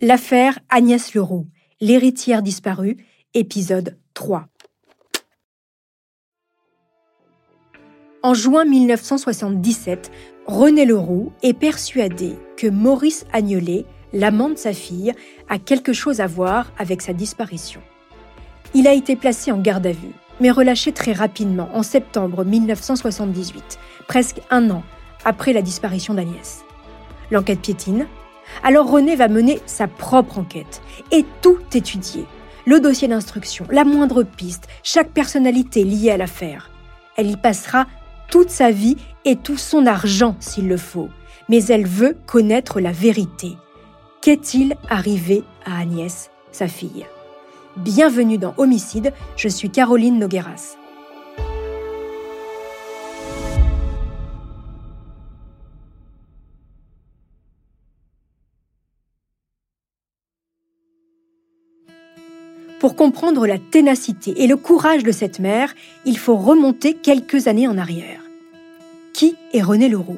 L'affaire Agnès Leroux, l'héritière disparue, épisode 3. En juin 1977, René Leroux est persuadé que Maurice Agnolet, l'amant de sa fille, a quelque chose à voir avec sa disparition. Il a été placé en garde à vue, mais relâché très rapidement en septembre 1978, presque un an après la disparition d'Agnès. L'enquête piétine. Alors René va mener sa propre enquête et tout étudier. Le dossier d'instruction, la moindre piste, chaque personnalité liée à l'affaire. Elle y passera toute sa vie et tout son argent s'il le faut. Mais elle veut connaître la vérité. Qu'est-il arrivé à Agnès, sa fille? Bienvenue dans Homicide, je suis Caroline Nogueras. Pour comprendre la ténacité et le courage de cette mère, il faut remonter quelques années en arrière. Qui est René Leroux?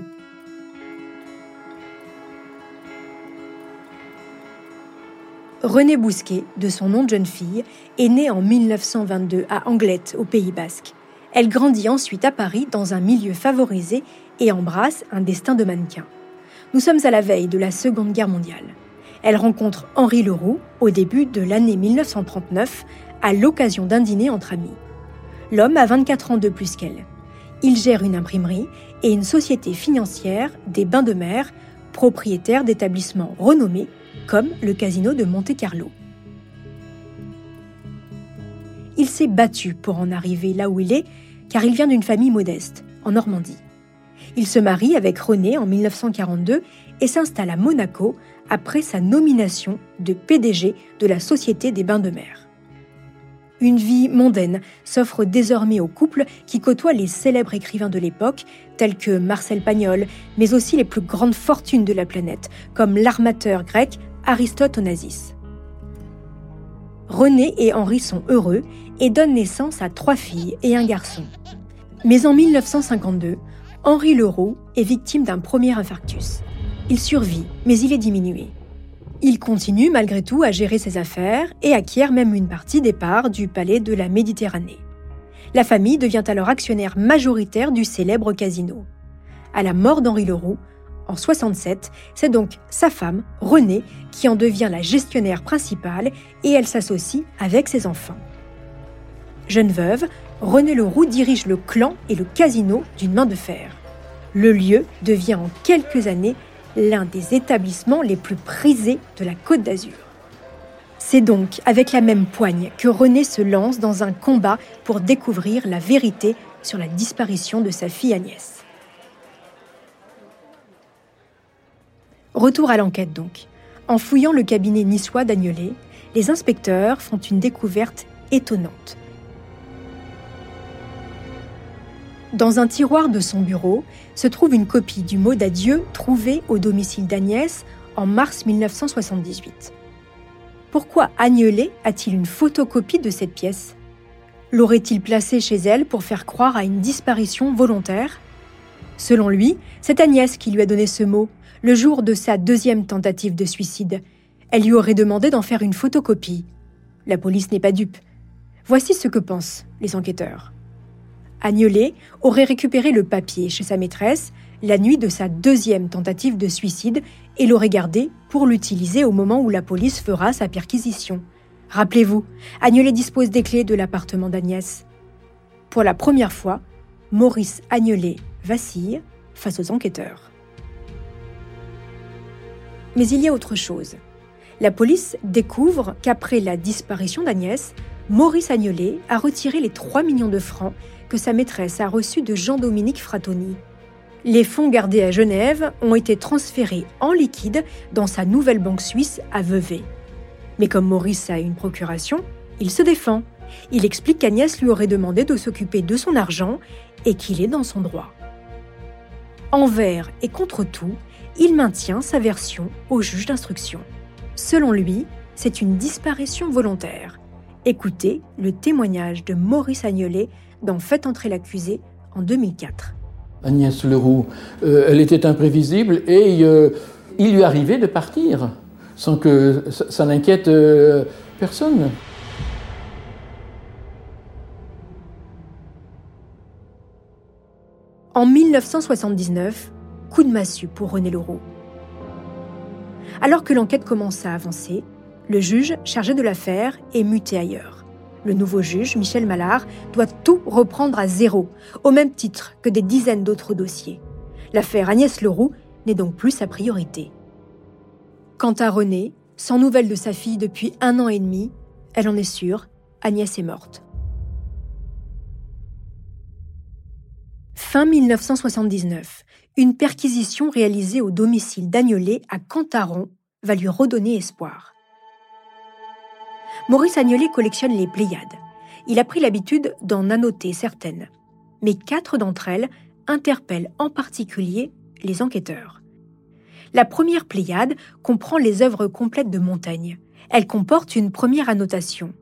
René Bousquet, de son nom de jeune fille, est née en 1922 à Anglette, au Pays Basque. Elle grandit ensuite à Paris dans un milieu favorisé et embrasse un destin de mannequin. Nous sommes à la veille de la Seconde Guerre mondiale. Elle rencontre Henri Leroux au début de l'année 1939 à l'occasion d'un dîner entre amis. L'homme a 24 ans de plus qu'elle. Il gère une imprimerie et une société financière des bains de mer, propriétaire d'établissements renommés comme le casino de Monte-Carlo. Il s'est battu pour en arriver là où il est, car il vient d'une famille modeste, en Normandie. Il se marie avec René en 1942 et s'installe à Monaco après sa nomination de PDG de la Société des Bains de Mer. Une vie mondaine s'offre désormais au couple qui côtoie les célèbres écrivains de l'époque, tels que Marcel Pagnol, mais aussi les plus grandes fortunes de la planète, comme l'armateur grec Aristote Onassis. René et Henri sont heureux et donnent naissance à trois filles et un garçon. Mais en 1952, Henri Leroux est victime d'un premier infarctus. Il survit, mais il est diminué. Il continue malgré tout à gérer ses affaires et acquiert même une partie des parts du palais de la Méditerranée. La famille devient alors actionnaire majoritaire du célèbre casino. À la mort d'Henri Leroux, en 67, c'est donc sa femme, Renée, qui en devient la gestionnaire principale et elle s'associe avec ses enfants. Jeune veuve, Renée Leroux dirige le clan et le casino d'une main de fer. Le lieu devient en quelques années l'un des établissements les plus prisés de la Côte d'Azur. C'est donc avec la même poigne que René se lance dans un combat pour découvrir la vérité sur la disparition de sa fille Agnès. Retour à l'enquête donc. En fouillant le cabinet niçois d'Agnolet, les inspecteurs font une découverte étonnante. Dans un tiroir de son bureau se trouve une copie du mot d'adieu trouvé au domicile d'Agnès en mars 1978. Pourquoi Agnelet a-t-il une photocopie de cette pièce? L'aurait-il placée chez elle pour faire croire à une disparition volontaire? Selon lui, c'est Agnès qui lui a donné ce mot le jour de sa deuxième tentative de suicide. Elle lui aurait demandé d'en faire une photocopie. La police n'est pas dupe. Voici ce que pensent les enquêteurs. Agnelet aurait récupéré le papier chez sa maîtresse la nuit de sa deuxième tentative de suicide et l'aurait gardé pour l'utiliser au moment où la police fera sa perquisition. Rappelez-vous, Agnelet dispose des clés de l'appartement d'Agnès. Pour la première fois, Maurice Agnelet vacille face aux enquêteurs. Mais il y a autre chose. La police découvre qu'après la disparition d'Agnès, Maurice Agnelet a retiré les 3 millions de francs que sa maîtresse a reçus de Jean-Dominique Fratoni. Les fonds gardés à Genève ont été transférés en liquide dans sa nouvelle banque suisse à Vevey. Mais comme Maurice a une procuration, il se défend. Il explique qu'Agnès lui aurait demandé de s'occuper de son argent et qu'il est dans son droit. Envers et contre tout, il maintient sa version au juge d'instruction. Selon lui, c'est une disparition volontaire. Écoutez le témoignage de Maurice Agnolet dans Faites entrer l'accusé en 2004. Agnès Leroux, euh, elle était imprévisible et euh, il lui arrivait de partir sans que ça, n'inquiète euh, personne. En 1979, coup de massue pour René Leroux. Alors que l'enquête commence à avancer, le juge chargé de l'affaire est muté ailleurs. Le nouveau juge, Michel Mallard, doit tout reprendre à zéro, au même titre que des dizaines d'autres dossiers. L'affaire Agnès Leroux n'est donc plus sa priorité. Quant à René, sans nouvelles de sa fille depuis un an et demi, elle en est sûre, Agnès est morte. Fin 1979, une perquisition réalisée au domicile d'Agnolet à Cantaron va lui redonner espoir. Maurice Agnolet collectionne les Pléiades. Il a pris l'habitude d'en annoter certaines. Mais quatre d'entre elles interpellent en particulier les enquêteurs. La première Pléiade comprend les œuvres complètes de Montaigne. Elle comporte une première annotation.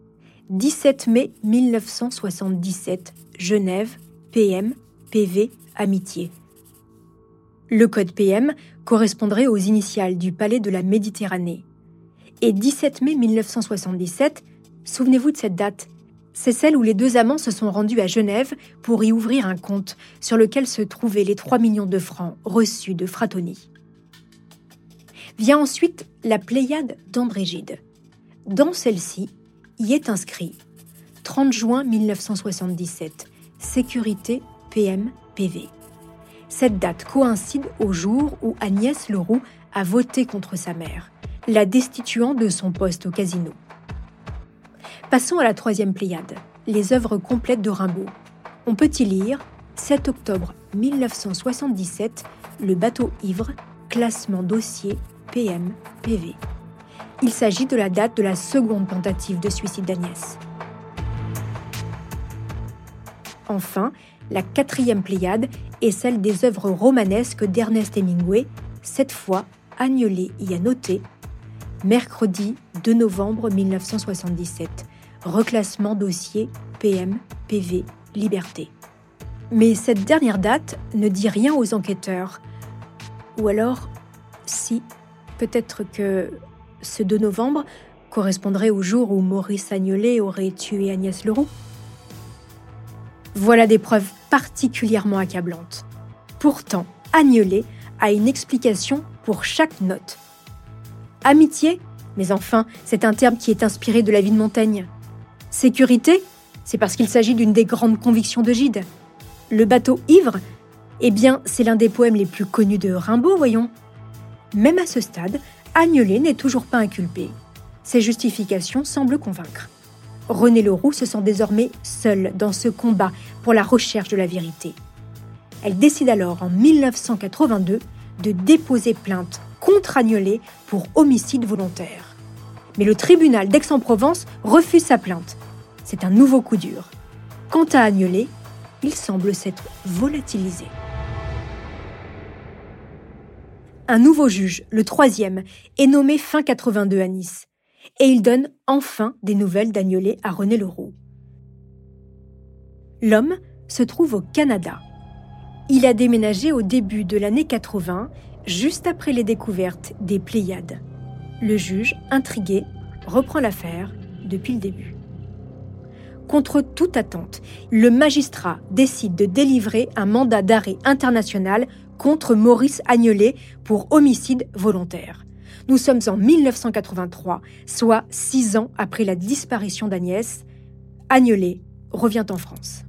17 mai 1977, Genève, PM, PV, Amitié. Le code PM correspondrait aux initiales du palais de la Méditerranée. Et 17 mai 1977, souvenez-vous de cette date, c'est celle où les deux amants se sont rendus à Genève pour y ouvrir un compte sur lequel se trouvaient les 3 millions de francs reçus de Fratoni. Vient ensuite la Pléiade d'Andrégide. Dans celle-ci, y est inscrit 30 juin 1977, sécurité PM PV. Cette date coïncide au jour où Agnès Leroux a voté contre sa mère, la destituant de son poste au casino. Passons à la troisième Pléiade, les œuvres complètes de Rimbaud. On peut y lire 7 octobre 1977, Le bateau ivre, classement dossier PM PV. Il s'agit de la date de la seconde tentative de suicide d'Agnès. Enfin, la quatrième Pléiade est celle des œuvres romanesques d'Ernest Hemingway, cette fois Agnolet y a noté mercredi 2 novembre 1977 reclassement dossier PM, PV, liberté. Mais cette dernière date ne dit rien aux enquêteurs. Ou alors, si, peut-être que ce 2 novembre correspondrait au jour où Maurice Agnolet aurait tué Agnès Leroux. Voilà des preuves particulièrement accablantes. Pourtant, Agnolet a une explication pour chaque note. Amitié Mais enfin, c'est un terme qui est inspiré de la vie de Montaigne. Sécurité, c'est parce qu'il s'agit d'une des grandes convictions de Gide. Le bateau ivre, eh bien, c'est l'un des poèmes les plus connus de Rimbaud, voyons. Même à ce stade, Agnelet n'est toujours pas inculpé. Ses justifications semblent convaincre. René Leroux se sent désormais seul dans ce combat pour la recherche de la vérité. Elle décide alors en 1982 de déposer plainte contre Agnelet pour homicide volontaire. Mais le tribunal d'Aix-en-Provence refuse sa plainte. C'est un nouveau coup dur. Quant à Agnelet, il semble s'être volatilisé. Un nouveau juge, le troisième, est nommé fin 82 à Nice. Et il donne enfin des nouvelles d'Agnelet à René Leroux. L'homme se trouve au Canada. Il a déménagé au début de l'année 80, juste après les découvertes des Pléiades. Le juge, intrigué, reprend l'affaire depuis le début. Contre toute attente, le magistrat décide de délivrer un mandat d'arrêt international contre Maurice Agnelet pour homicide volontaire. Nous sommes en 1983, soit six ans après la disparition d'Agnès. Agnelet revient en France.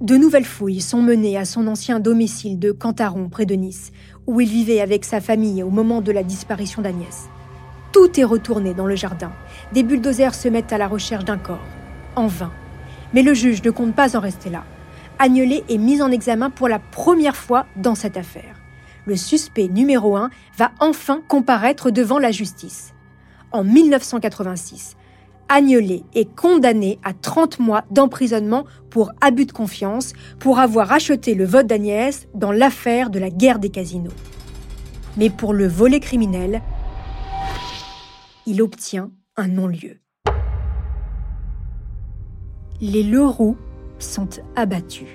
De nouvelles fouilles sont menées à son ancien domicile de Cantaron, près de Nice, où il vivait avec sa famille au moment de la disparition d'Agnès. Tout est retourné dans le jardin. Des bulldozers se mettent à la recherche d'un corps. En vain. Mais le juge ne compte pas en rester là. Agnelet est mis en examen pour la première fois dans cette affaire. Le suspect numéro un va enfin comparaître devant la justice. En 1986, Agnelet est condamné à 30 mois d'emprisonnement pour abus de confiance pour avoir acheté le vote d'Agnès dans l'affaire de la guerre des casinos. Mais pour le volet criminel, il obtient un non-lieu. Les Leroux sont abattus.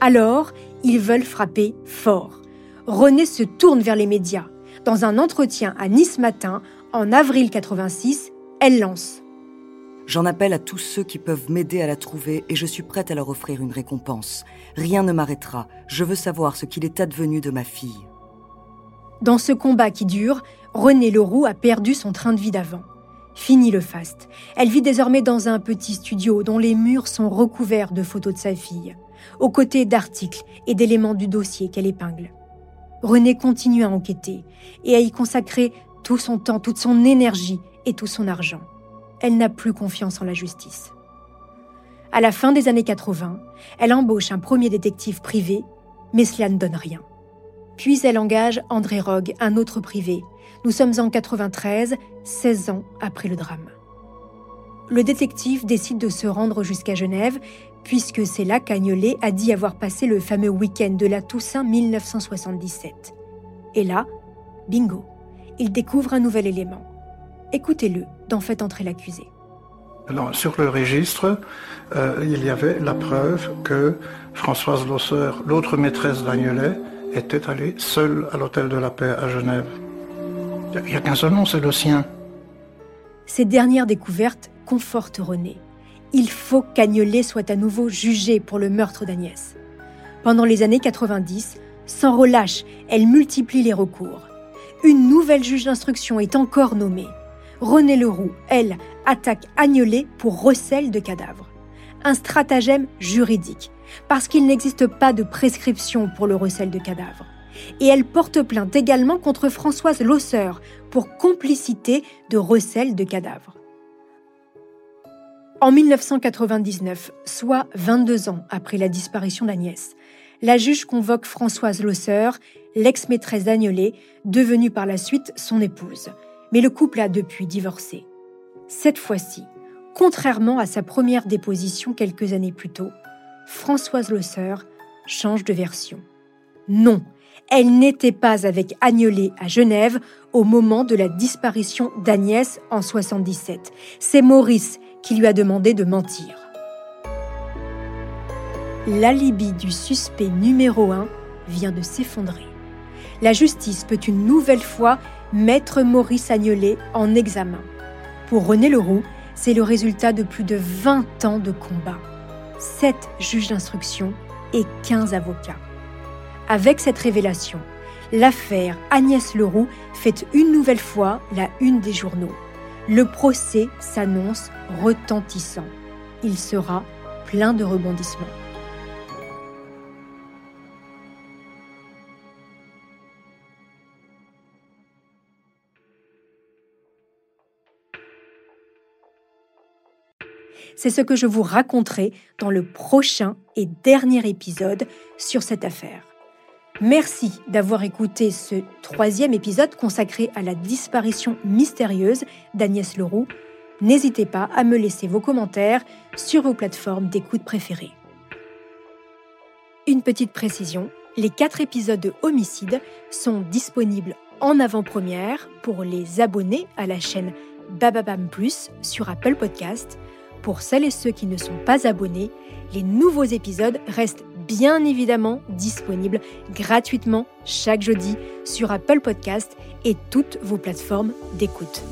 Alors, ils veulent frapper fort. René se tourne vers les médias. Dans un entretien à Nice Matin, en avril 86, elle lance J'en appelle à tous ceux qui peuvent m'aider à la trouver et je suis prête à leur offrir une récompense. Rien ne m'arrêtera. Je veux savoir ce qu'il est advenu de ma fille. Dans ce combat qui dure, René Leroux a perdu son train de vie d'avant. Fini le faste. Elle vit désormais dans un petit studio dont les murs sont recouverts de photos de sa fille, aux côtés d'articles et d'éléments du dossier qu'elle épingle. René continue à enquêter et à y consacrer tout son temps, toute son énergie et tout son argent elle n'a plus confiance en la justice. À la fin des années 80, elle embauche un premier détective privé, mais cela ne donne rien. Puis elle engage André Rogue, un autre privé. Nous sommes en 93, 16 ans après le drame. Le détective décide de se rendre jusqu'à Genève, puisque c'est là qu'Agnolet a dit avoir passé le fameux week-end de la Toussaint 1977. Et là, bingo, il découvre un nouvel élément. Écoutez-le d'en fait entrer l'accusé. sur le registre, euh, il y avait la preuve que Françoise Losseur, l'autre maîtresse d'Agnelet, était allée seule à l'hôtel de la paix à Genève. Il n'y a qu'un seul nom, c'est le sien. Ces dernières découvertes confortent René. Il faut qu'Agnelet soit à nouveau jugé pour le meurtre d'Agnès. Pendant les années 90, sans relâche, elle multiplie les recours. Une nouvelle juge d'instruction est encore nommée. René Leroux, elle, attaque Agnelet pour recel de cadavres. Un stratagème juridique, parce qu'il n'existe pas de prescription pour le recel de cadavres. Et elle porte plainte également contre Françoise Losseur pour complicité de recel de cadavres. En 1999, soit 22 ans après la disparition d'Agnès, la juge convoque Françoise Losseur, l'ex-maîtresse d'Agnelet, devenue par la suite son épouse mais le couple a depuis divorcé. Cette fois-ci, contrairement à sa première déposition quelques années plus tôt, Françoise Le Sœur change de version. Non, elle n'était pas avec Agnelet à Genève au moment de la disparition d'Agnès en 77. C'est Maurice qui lui a demandé de mentir. L'alibi du suspect numéro un vient de s'effondrer. La justice peut une nouvelle fois Maître Maurice Agnelet en examen. Pour René Leroux, c'est le résultat de plus de 20 ans de combat. 7 juges d'instruction et 15 avocats. Avec cette révélation, l'affaire Agnès Leroux fait une nouvelle fois la une des journaux. Le procès s'annonce retentissant. Il sera plein de rebondissements. C'est ce que je vous raconterai dans le prochain et dernier épisode sur cette affaire. Merci d'avoir écouté ce troisième épisode consacré à la disparition mystérieuse d'Agnès Leroux. N'hésitez pas à me laisser vos commentaires sur vos plateformes d'écoute préférées. Une petite précision, les quatre épisodes de Homicide sont disponibles en avant-première pour les abonnés à la chaîne Bababam Plus sur Apple Podcast pour celles et ceux qui ne sont pas abonnés, les nouveaux épisodes restent bien évidemment disponibles gratuitement chaque jeudi sur Apple Podcast et toutes vos plateformes d'écoute.